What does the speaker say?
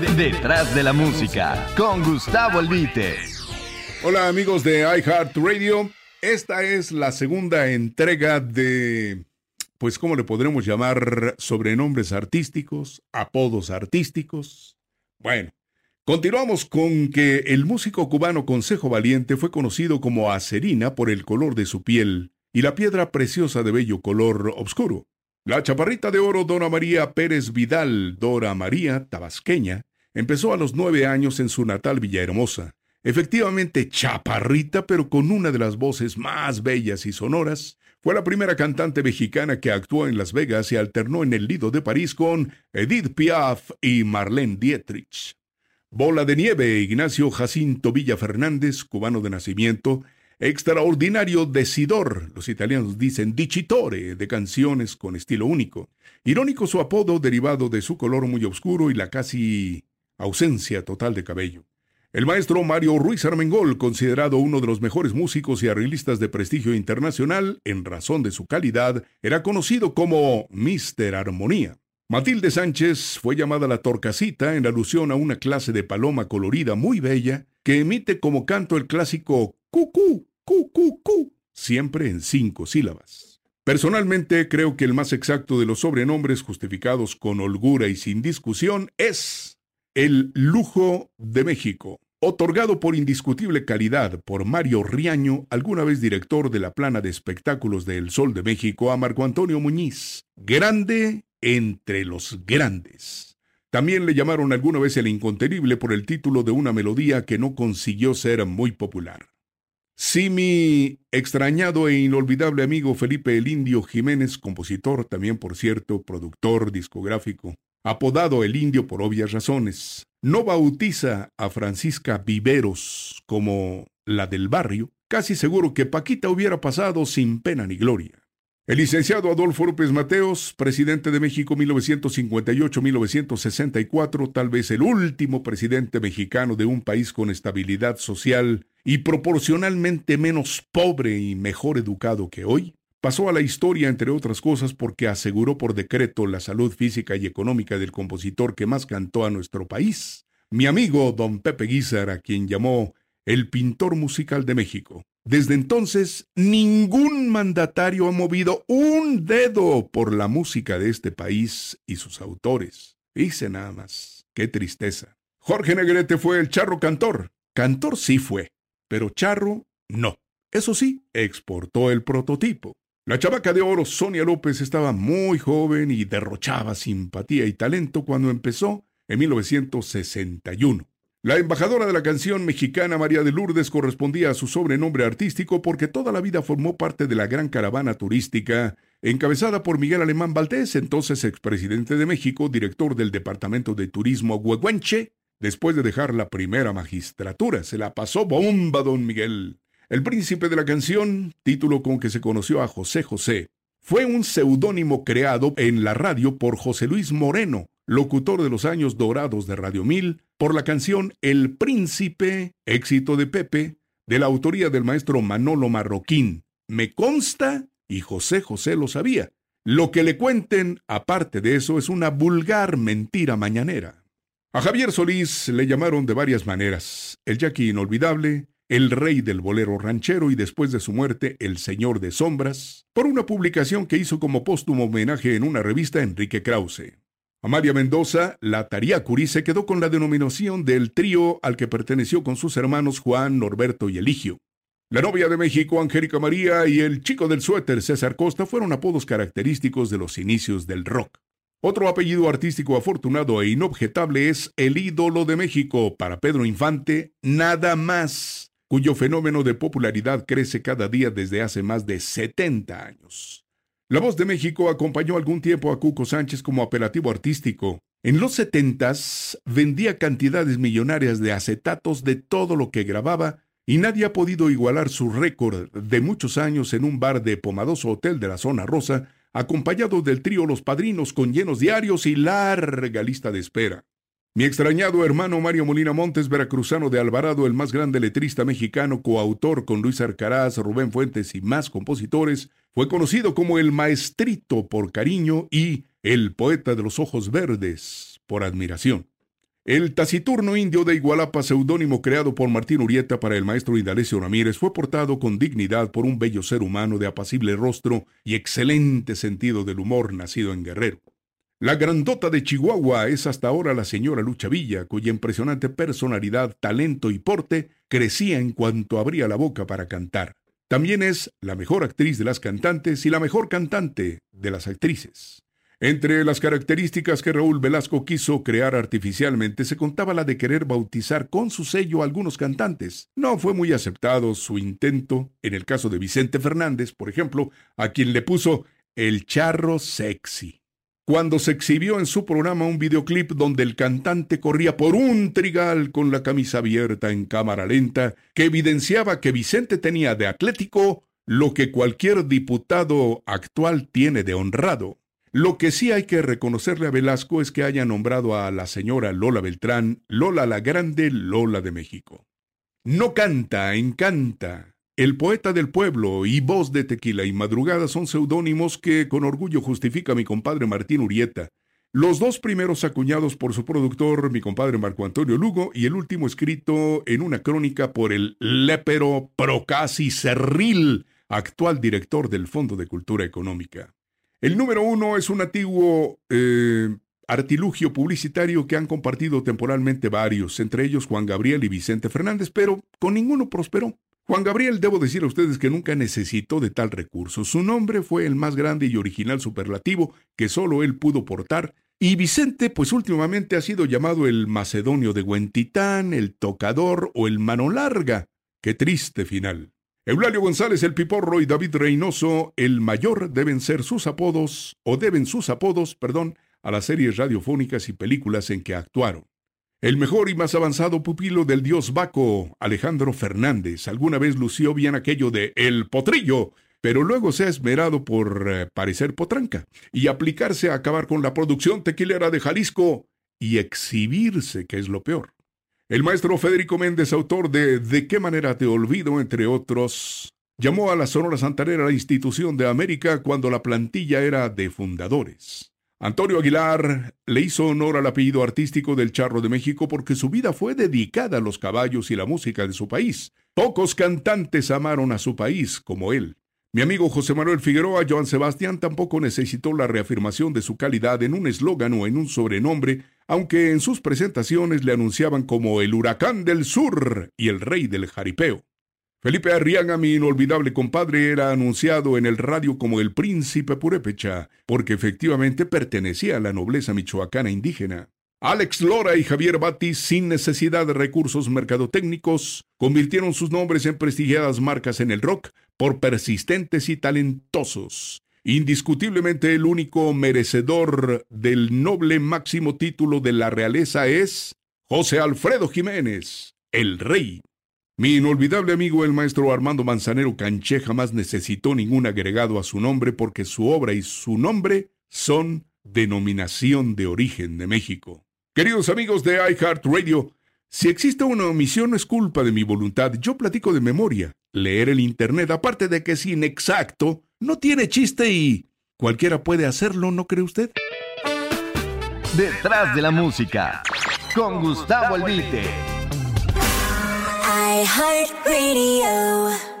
Detrás de la música, con Gustavo Albite. Hola amigos de iHeartRadio. Esta es la segunda entrega de, pues, ¿cómo le podremos llamar? Sobrenombres artísticos, apodos artísticos. Bueno, continuamos con que el músico cubano Consejo Valiente fue conocido como Acerina por el color de su piel y la piedra preciosa de bello color oscuro. La chaparrita de oro Dora María Pérez Vidal, Dora María, tabasqueña, empezó a los nueve años en su natal Villahermosa. Efectivamente chaparrita, pero con una de las voces más bellas y sonoras, fue la primera cantante mexicana que actuó en Las Vegas y alternó en el Lido de París con Edith Piaf y Marlene Dietrich. Bola de Nieve, Ignacio Jacinto Villa Fernández, cubano de nacimiento, Extraordinario decidor, los italianos dicen dicitore, de canciones con estilo único. Irónico su apodo derivado de su color muy oscuro y la casi ausencia total de cabello. El maestro Mario Ruiz Armengol, considerado uno de los mejores músicos y arreglistas de prestigio internacional en razón de su calidad, era conocido como Mr. Armonía. Matilde Sánchez fue llamada la Torcasita en alusión a una clase de paloma colorida muy bella que emite como canto el clásico cucú, cu, cu, cu, siempre en cinco sílabas. Personalmente creo que el más exacto de los sobrenombres justificados con holgura y sin discusión es el Lujo de México, otorgado por indiscutible calidad por Mario Riaño, alguna vez director de la plana de espectáculos de El Sol de México, a Marco Antonio Muñiz. Grande entre los grandes. También le llamaron alguna vez el incontenible por el título de una melodía que no consiguió ser muy popular. Si mi extrañado e inolvidable amigo Felipe el Indio Jiménez, compositor, también por cierto, productor discográfico, apodado el Indio por obvias razones, no bautiza a Francisca Viveros como la del barrio, casi seguro que Paquita hubiera pasado sin pena ni gloria. El licenciado Adolfo López Mateos, presidente de México 1958-1964, tal vez el último presidente mexicano de un país con estabilidad social y proporcionalmente menos pobre y mejor educado que hoy, pasó a la historia entre otras cosas porque aseguró por decreto la salud física y económica del compositor que más cantó a nuestro país, mi amigo don Pepe Guizar, a quien llamó el pintor musical de México. Desde entonces, ningún mandatario ha movido un dedo por la música de este país y sus autores. Dice nada más. Qué tristeza. Jorge Negrete fue el charro cantor. Cantor sí fue, pero charro no. Eso sí, exportó el prototipo. La chavaca de oro Sonia López estaba muy joven y derrochaba simpatía y talento cuando empezó en 1961. La embajadora de la canción mexicana María de Lourdes correspondía a su sobrenombre artístico porque toda la vida formó parte de la gran caravana turística encabezada por Miguel Alemán Valdés, entonces expresidente de México, director del Departamento de Turismo Huehuenche, después de dejar la primera magistratura. Se la pasó bomba, don Miguel. El príncipe de la canción, título con que se conoció a José José, fue un seudónimo creado en la radio por José Luis Moreno, locutor de los años dorados de Radio Mil, por la canción El Príncipe, éxito de Pepe, de la autoría del maestro Manolo Marroquín. Me consta, y José José lo sabía. Lo que le cuenten, aparte de eso, es una vulgar mentira mañanera. A Javier Solís le llamaron de varias maneras. El Jackie Inolvidable, el rey del bolero ranchero y después de su muerte el señor de sombras, por una publicación que hizo como póstumo homenaje en una revista Enrique Krause. A María Mendoza, la Tariacuri se quedó con la denominación del trío al que perteneció con sus hermanos Juan, Norberto y Eligio. La novia de México, Angélica María, y el chico del suéter, César Costa, fueron apodos característicos de los inicios del rock. Otro apellido artístico afortunado e inobjetable es el ídolo de México para Pedro Infante, nada más, cuyo fenómeno de popularidad crece cada día desde hace más de 70 años. La Voz de México acompañó algún tiempo a Cuco Sánchez como apelativo artístico. En los setentas vendía cantidades millonarias de acetatos de todo lo que grababa y nadie ha podido igualar su récord de muchos años en un bar de pomadoso hotel de la zona rosa, acompañado del trío Los Padrinos con llenos diarios y larga lista de espera. Mi extrañado hermano Mario Molina Montes, veracruzano de Alvarado, el más grande letrista mexicano, coautor con Luis Arcaraz, Rubén Fuentes y más compositores, fue conocido como el maestrito por cariño y el poeta de los ojos verdes por admiración. El taciturno indio de Igualapa, seudónimo creado por Martín Urieta para el maestro Indalecio Ramírez, fue portado con dignidad por un bello ser humano de apacible rostro y excelente sentido del humor nacido en Guerrero. La grandota de Chihuahua es hasta ahora la señora Lucha Villa, cuya impresionante personalidad, talento y porte crecía en cuanto abría la boca para cantar. También es la mejor actriz de las cantantes y la mejor cantante de las actrices. Entre las características que Raúl Velasco quiso crear artificialmente se contaba la de querer bautizar con su sello a algunos cantantes. No fue muy aceptado su intento, en el caso de Vicente Fernández, por ejemplo, a quien le puso el charro sexy. Cuando se exhibió en su programa un videoclip donde el cantante corría por un trigal con la camisa abierta en cámara lenta, que evidenciaba que Vicente tenía de atlético lo que cualquier diputado actual tiene de honrado. Lo que sí hay que reconocerle a Velasco es que haya nombrado a la señora Lola Beltrán Lola la Grande Lola de México. No canta, encanta. El poeta del pueblo y voz de tequila y madrugada son seudónimos que con orgullo justifica mi compadre Martín Urieta. Los dos primeros acuñados por su productor, mi compadre Marco Antonio Lugo, y el último escrito en una crónica por el lépero Procasi Cerril, actual director del Fondo de Cultura Económica. El número uno es un antiguo eh, artilugio publicitario que han compartido temporalmente varios, entre ellos Juan Gabriel y Vicente Fernández, pero con ninguno prosperó. Juan Gabriel, debo decir a ustedes que nunca necesitó de tal recurso. Su nombre fue el más grande y original superlativo que solo él pudo portar, y Vicente, pues últimamente ha sido llamado el Macedonio de Huentitán, el Tocador o el Mano Larga. Qué triste final. Eulalio González el Piporro y David Reynoso el Mayor deben ser sus apodos, o deben sus apodos, perdón, a las series radiofónicas y películas en que actuaron. El mejor y más avanzado pupilo del dios Baco, Alejandro Fernández, alguna vez lució bien aquello de El Potrillo, pero luego se ha esmerado por eh, parecer potranca y aplicarse a acabar con la producción tequilera de Jalisco y exhibirse, que es lo peor. El maestro Federico Méndez, autor de De qué manera te olvido, entre otros, llamó a la Sonora Santanera la institución de América cuando la plantilla era de fundadores. Antonio Aguilar le hizo honor al apellido artístico del Charro de México porque su vida fue dedicada a los caballos y la música de su país. Pocos cantantes amaron a su país como él. Mi amigo José Manuel Figueroa, Joan Sebastián, tampoco necesitó la reafirmación de su calidad en un eslogan o en un sobrenombre, aunque en sus presentaciones le anunciaban como el huracán del sur y el rey del jaripeo. Felipe Arriaga, mi inolvidable compadre, era anunciado en el radio como el príncipe purépecha, porque efectivamente pertenecía a la nobleza michoacana indígena. Alex Lora y Javier Batis, sin necesidad de recursos mercadotécnicos, convirtieron sus nombres en prestigiadas marcas en el rock por persistentes y talentosos. Indiscutiblemente el único merecedor del noble máximo título de la realeza es José Alfredo Jiménez, el rey. Mi inolvidable amigo el maestro Armando Manzanero Canché jamás necesitó ningún agregado a su nombre porque su obra y su nombre son denominación de origen de México. Queridos amigos de iHeartRadio, si existe una omisión no es culpa de mi voluntad, yo platico de memoria. Leer el Internet, aparte de que es inexacto, no tiene chiste y cualquiera puede hacerlo, ¿no cree usted? Detrás de la música, con Gustavo Albite. iHeartRadio.